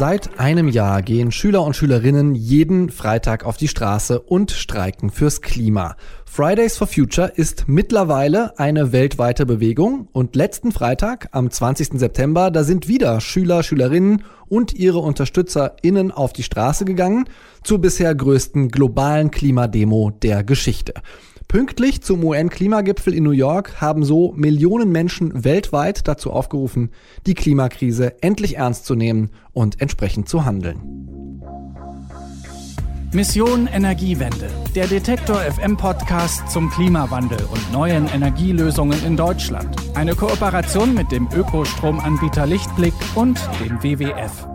Seit einem Jahr gehen Schüler und Schülerinnen jeden Freitag auf die Straße und streiken fürs Klima. Fridays for Future ist mittlerweile eine weltweite Bewegung und letzten Freitag, am 20. September, da sind wieder Schüler, Schülerinnen und ihre UnterstützerInnen auf die Straße gegangen zur bisher größten globalen Klimademo der Geschichte. Pünktlich zum UN-Klimagipfel in New York haben so Millionen Menschen weltweit dazu aufgerufen, die Klimakrise endlich ernst zu nehmen und entsprechend zu handeln. Mission Energiewende, der Detektor FM Podcast zum Klimawandel und neuen Energielösungen in Deutschland. Eine Kooperation mit dem Ökostromanbieter Lichtblick und dem WWF.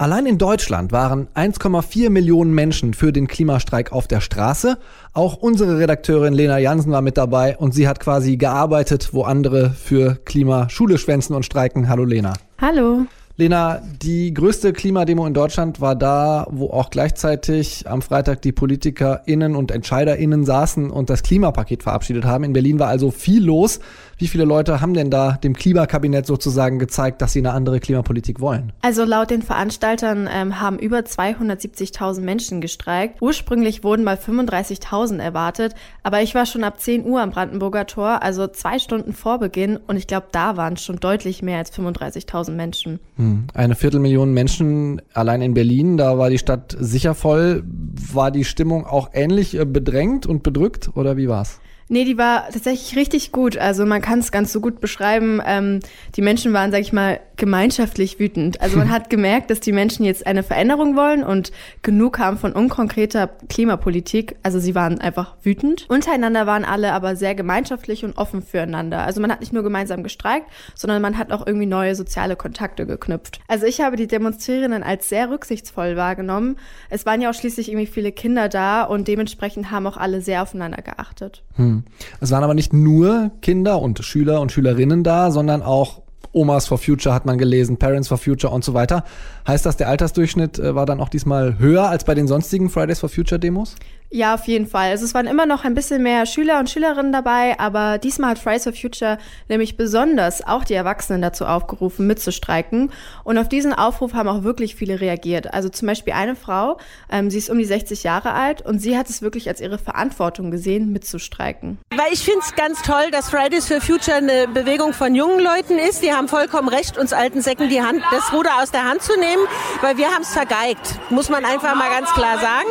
Allein in Deutschland waren 1,4 Millionen Menschen für den Klimastreik auf der Straße. Auch unsere Redakteurin Lena Jansen war mit dabei und sie hat quasi gearbeitet, wo andere für Klimaschule schwänzen und streiken. Hallo Lena. Hallo. Lena, die größte Klimademo in Deutschland war da, wo auch gleichzeitig am Freitag die PolitikerInnen und EntscheiderInnen saßen und das Klimapaket verabschiedet haben. In Berlin war also viel los. Wie viele Leute haben denn da dem Klimakabinett sozusagen gezeigt, dass sie eine andere Klimapolitik wollen? Also laut den Veranstaltern ähm, haben über 270.000 Menschen gestreikt. Ursprünglich wurden mal 35.000 erwartet, aber ich war schon ab 10 Uhr am Brandenburger Tor, also zwei Stunden vor Beginn und ich glaube, da waren schon deutlich mehr als 35.000 Menschen. Hm. Eine Viertelmillion Menschen allein in Berlin, da war die Stadt sicher voll. War die Stimmung auch ähnlich äh, bedrängt und bedrückt oder wie war's? Nee, die war tatsächlich richtig gut. Also man kann es ganz so gut beschreiben. Ähm, die Menschen waren, sag ich mal, gemeinschaftlich wütend. Also man hat gemerkt, dass die Menschen jetzt eine Veränderung wollen und genug haben von unkonkreter Klimapolitik. Also sie waren einfach wütend. Untereinander waren alle aber sehr gemeinschaftlich und offen füreinander. Also man hat nicht nur gemeinsam gestreikt, sondern man hat auch irgendwie neue soziale Kontakte geknüpft. Also ich habe die Demonstrierenden als sehr rücksichtsvoll wahrgenommen. Es waren ja auch schließlich irgendwie viele Kinder da und dementsprechend haben auch alle sehr aufeinander geachtet. Hm. Es waren aber nicht nur Kinder und Schüler und Schülerinnen da, sondern auch Omas for Future hat man gelesen, Parents for Future und so weiter. Heißt das, der Altersdurchschnitt äh, war dann auch diesmal höher als bei den sonstigen Fridays for Future Demos? Ja, auf jeden Fall. Also es waren immer noch ein bisschen mehr Schüler und Schülerinnen dabei, aber diesmal hat Fridays for Future nämlich besonders auch die Erwachsenen dazu aufgerufen, mitzustreiken. Und auf diesen Aufruf haben auch wirklich viele reagiert. Also zum Beispiel eine Frau, ähm, sie ist um die 60 Jahre alt und sie hat es wirklich als ihre Verantwortung gesehen, mitzustreiken. Weil ich finde es ganz toll, dass Fridays for Future eine Bewegung von jungen Leuten ist. Die haben vollkommen recht, uns alten Säcken die Hand, das Ruder aus der Hand zu nehmen, weil wir haben es vergeigt. Muss man einfach mal ganz klar sagen.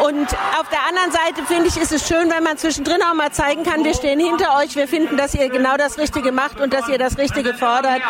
Und auf der anderen Seite finde ich, ist es schön, wenn man zwischendrin auch mal zeigen kann, wir stehen hinter euch, wir finden, dass ihr genau das Richtige macht und dass ihr das Richtige fordert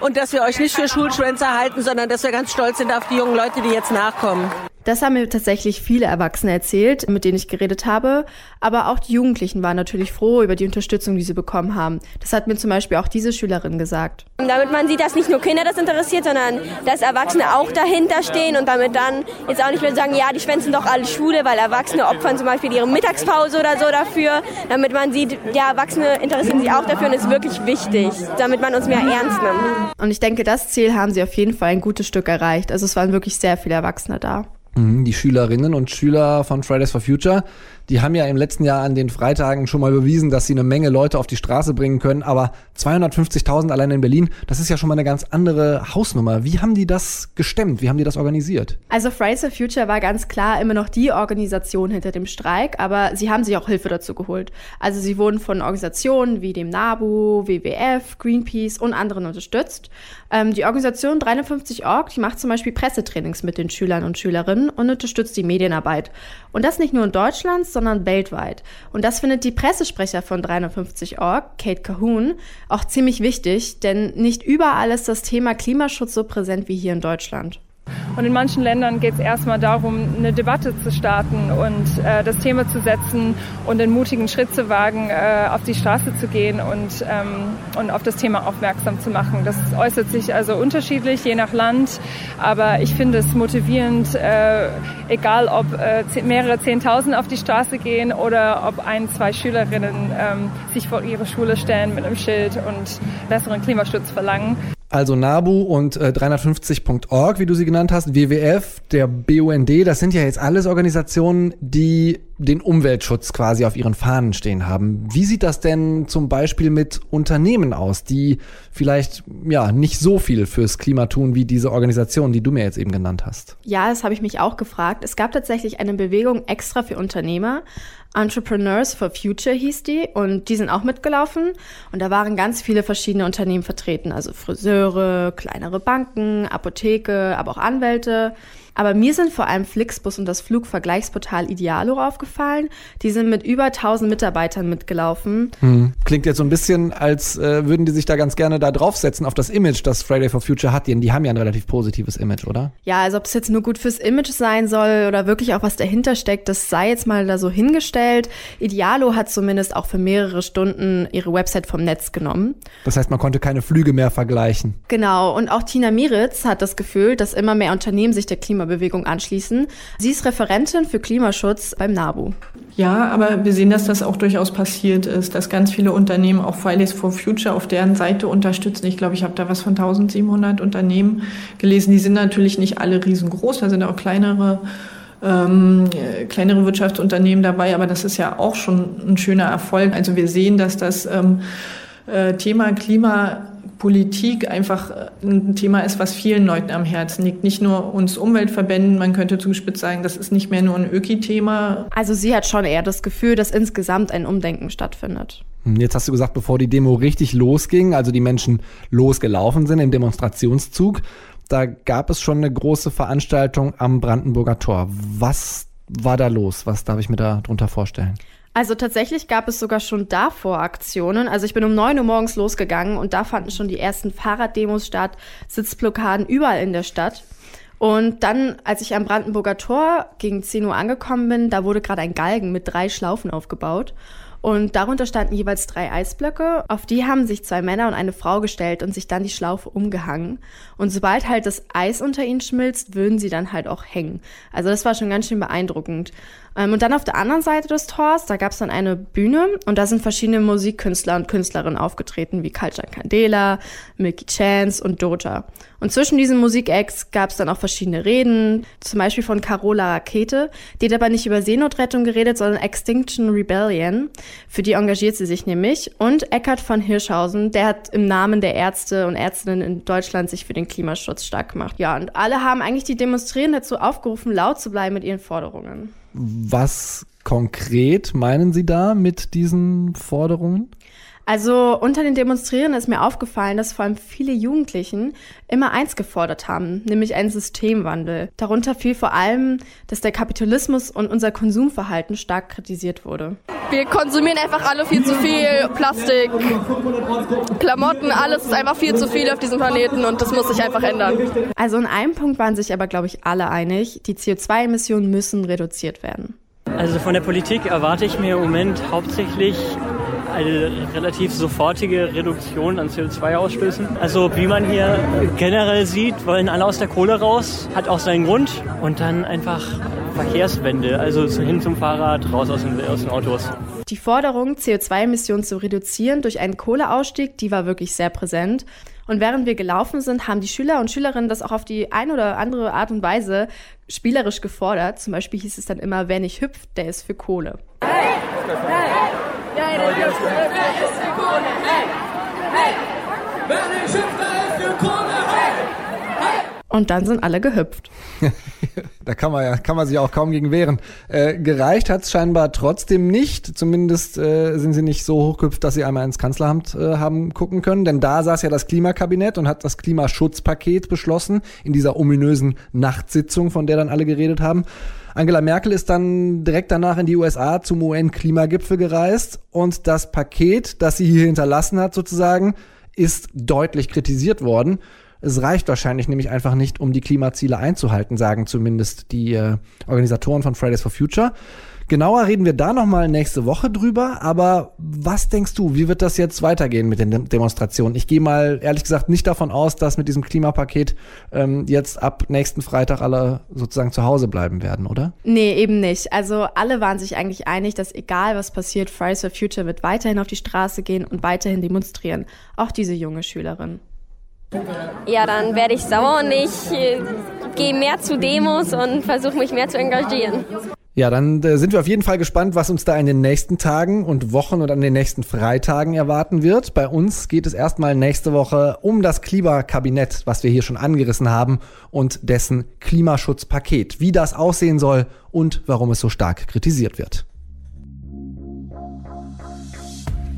und dass wir euch nicht für Schulschwänzer halten, sondern dass wir ganz stolz sind auf die jungen Leute, die jetzt nachkommen. Das haben mir tatsächlich viele Erwachsene erzählt, mit denen ich geredet habe. Aber auch die Jugendlichen waren natürlich froh über die Unterstützung, die sie bekommen haben. Das hat mir zum Beispiel auch diese Schülerin gesagt. Damit man sieht, dass nicht nur Kinder das interessiert, sondern dass Erwachsene auch dahinter stehen und damit dann jetzt auch nicht mehr sagen, ja, die schwänzen doch alle Schule, weil Erwachsene opfern zum Beispiel ihre Mittagspause oder so dafür. Damit man sieht, ja, Erwachsene interessieren sich auch dafür und ist wirklich wichtig, damit man uns mehr ernst nimmt. Und ich denke, das Ziel haben sie auf jeden Fall ein gutes Stück erreicht. Also es waren wirklich sehr viele Erwachsene da. Mhm, die Schülerinnen und Schüler von Fridays for Future, die haben ja im letzten Jahr an den Freitagen schon mal bewiesen, dass sie eine Menge Leute auf die Straße bringen können. Aber 250.000 allein in Berlin, das ist ja schon mal eine ganz andere Hausnummer. Wie haben die das gestemmt? Wie haben die das organisiert? Also Fridays for Future war ganz klar immer noch die Organisation hinter dem Streik, aber sie haben sich auch Hilfe dazu geholt. Also sie wurden von Organisationen wie dem NABU, WWF, Greenpeace und anderen unterstützt. Ähm, die Organisation 350 Org, die macht zum Beispiel Pressetrainings mit den Schülern und Schülerinnen und unterstützt die Medienarbeit. Und das nicht nur in Deutschland, sondern weltweit. Und das findet die Pressesprecher von 350 Org, Kate Cahoon, auch ziemlich wichtig, denn nicht überall ist das Thema Klimaschutz so präsent wie hier in Deutschland. Und in manchen Ländern geht es erstmal darum, eine Debatte zu starten und äh, das Thema zu setzen und den mutigen Schritt zu wagen, äh, auf die Straße zu gehen und, ähm, und auf das Thema aufmerksam zu machen. Das äußert sich also unterschiedlich, je nach Land. Aber ich finde es motivierend, äh, egal ob äh, mehrere Zehntausend auf die Straße gehen oder ob ein, zwei Schülerinnen ähm, sich vor ihre Schule stellen mit einem Schild und besseren Klimaschutz verlangen. Also NABU und äh, 350.org, wie du sie genannt hast, WWF, der BUND, das sind ja jetzt alles Organisationen, die den Umweltschutz quasi auf ihren Fahnen stehen haben. Wie sieht das denn zum Beispiel mit Unternehmen aus, die vielleicht ja nicht so viel fürs Klima tun wie diese Organisation, die du mir jetzt eben genannt hast? Ja, das habe ich mich auch gefragt. Es gab tatsächlich eine Bewegung extra für Unternehmer. Entrepreneurs for Future hieß die und die sind auch mitgelaufen und da waren ganz viele verschiedene Unternehmen vertreten, also Friseure, kleinere Banken, Apotheke, aber auch Anwälte. Aber mir sind vor allem Flixbus und das Flugvergleichsportal Idealo aufgefallen. Die sind mit über 1000 Mitarbeitern mitgelaufen. Hm. Klingt jetzt so ein bisschen, als äh, würden die sich da ganz gerne da draufsetzen auf das Image, das Friday for Future hat. Die, die haben ja ein relativ positives Image, oder? Ja, also ob es jetzt nur gut fürs Image sein soll oder wirklich auch was dahinter steckt, das sei jetzt mal da so hingestellt. Idealo hat zumindest auch für mehrere Stunden ihre Website vom Netz genommen. Das heißt, man konnte keine Flüge mehr vergleichen. Genau. Und auch Tina Miritz hat das Gefühl, dass immer mehr Unternehmen sich der Klima Klimabewegung anschließen. Sie ist Referentin für Klimaschutz beim NABU. Ja, aber wir sehen, dass das auch durchaus passiert ist, dass ganz viele Unternehmen auch Fridays for Future auf deren Seite unterstützen. Ich glaube, ich habe da was von 1700 Unternehmen gelesen. Die sind natürlich nicht alle riesengroß, da sind auch kleinere ähm, kleinere Wirtschaftsunternehmen dabei, aber das ist ja auch schon ein schöner Erfolg. Also wir sehen, dass das ähm, äh, Thema Klima Politik einfach äh, ein Thema ist, was vielen Leuten am Herzen liegt. Nicht nur uns Umweltverbänden, man könnte zugespitzt sagen, das ist nicht mehr nur ein Öki-Thema. Also sie hat schon eher das Gefühl, dass insgesamt ein Umdenken stattfindet. Hm, jetzt hast du gesagt, bevor die Demo richtig losging, also die Menschen losgelaufen sind im Demonstrationszug, da gab es schon eine große Veranstaltung am Brandenburger Tor. Was war da los? Was darf ich mir da drunter vorstellen? Also tatsächlich gab es sogar schon davor Aktionen. Also ich bin um 9 Uhr morgens losgegangen und da fanden schon die ersten Fahrraddemos statt, Sitzblockaden überall in der Stadt. Und dann, als ich am Brandenburger Tor gegen 10 Uhr angekommen bin, da wurde gerade ein Galgen mit drei Schlaufen aufgebaut. Und darunter standen jeweils drei Eisblöcke. Auf die haben sich zwei Männer und eine Frau gestellt und sich dann die Schlaufe umgehangen. Und sobald halt das Eis unter ihnen schmilzt, würden sie dann halt auch hängen. Also das war schon ganz schön beeindruckend. Ähm, und dann auf der anderen Seite des Tors, da gab es dann eine Bühne und da sind verschiedene Musikkünstler und Künstlerinnen aufgetreten, wie Culture Candela, Milky Chance und Doja. Und zwischen diesen Musikacts gab es dann auch verschiedene Reden, zum Beispiel von Carola Rakete. Die hat aber nicht über Seenotrettung geredet, sondern Extinction Rebellion. Für die engagiert sie sich nämlich. Und Eckhard von Hirschhausen, der hat im Namen der Ärzte und Ärztinnen in Deutschland sich für den Klimaschutz stark gemacht. Ja, und alle haben eigentlich die Demonstrierenden dazu aufgerufen, laut zu bleiben mit ihren Forderungen. Was konkret meinen Sie da mit diesen Forderungen? Also unter den Demonstrierenden ist mir aufgefallen, dass vor allem viele Jugendlichen immer eins gefordert haben, nämlich einen Systemwandel. Darunter fiel vor allem, dass der Kapitalismus und unser Konsumverhalten stark kritisiert wurde. Wir konsumieren einfach alle viel zu viel Plastik, Klamotten, alles ist einfach viel zu viel auf diesem Planeten und das muss sich einfach ändern. Also in einem Punkt waren sich aber, glaube ich, alle einig, die CO2-Emissionen müssen reduziert werden. Also von der Politik erwarte ich mir im Moment hauptsächlich eine relativ sofortige Reduktion an CO2-Ausstößen. Also wie man hier generell sieht, wollen alle aus der Kohle raus, hat auch seinen Grund. Und dann einfach Verkehrswende, also hin zum Fahrrad, raus aus den, aus den Autos. Die Forderung, CO2-Emissionen zu reduzieren durch einen Kohleausstieg, die war wirklich sehr präsent. Und während wir gelaufen sind, haben die Schüler und Schülerinnen das auch auf die eine oder andere Art und Weise spielerisch gefordert. Zum Beispiel hieß es dann immer, wer nicht hüpft, der ist für Kohle. Hey, hey. Hey! idea. Und dann sind alle gehüpft. da kann man ja, kann man sich auch kaum gegen wehren. Äh, gereicht hat es scheinbar trotzdem nicht. Zumindest äh, sind sie nicht so hochgehüpft, dass sie einmal ins Kanzleramt äh, haben gucken können. Denn da saß ja das Klimakabinett und hat das Klimaschutzpaket beschlossen in dieser ominösen Nachtsitzung, von der dann alle geredet haben. Angela Merkel ist dann direkt danach in die USA zum UN-Klimagipfel gereist und das Paket, das sie hier hinterlassen hat, sozusagen, ist deutlich kritisiert worden. Es reicht wahrscheinlich nämlich einfach nicht, um die Klimaziele einzuhalten, sagen zumindest die äh, Organisatoren von Fridays for Future. Genauer reden wir da nochmal nächste Woche drüber, aber was denkst du, wie wird das jetzt weitergehen mit den Demonstrationen? Ich gehe mal ehrlich gesagt nicht davon aus, dass mit diesem Klimapaket ähm, jetzt ab nächsten Freitag alle sozusagen zu Hause bleiben werden, oder? Nee, eben nicht. Also alle waren sich eigentlich einig, dass egal was passiert, Fridays for Future wird weiterhin auf die Straße gehen und weiterhin demonstrieren. Auch diese junge Schülerin. Ja, dann werde ich sauer und ich äh, gehe mehr zu Demos und versuche mich mehr zu engagieren. Ja, dann äh, sind wir auf jeden Fall gespannt, was uns da in den nächsten Tagen und Wochen und an den nächsten Freitagen erwarten wird. Bei uns geht es erstmal nächste Woche um das Klimakabinett, was wir hier schon angerissen haben, und dessen Klimaschutzpaket, wie das aussehen soll und warum es so stark kritisiert wird.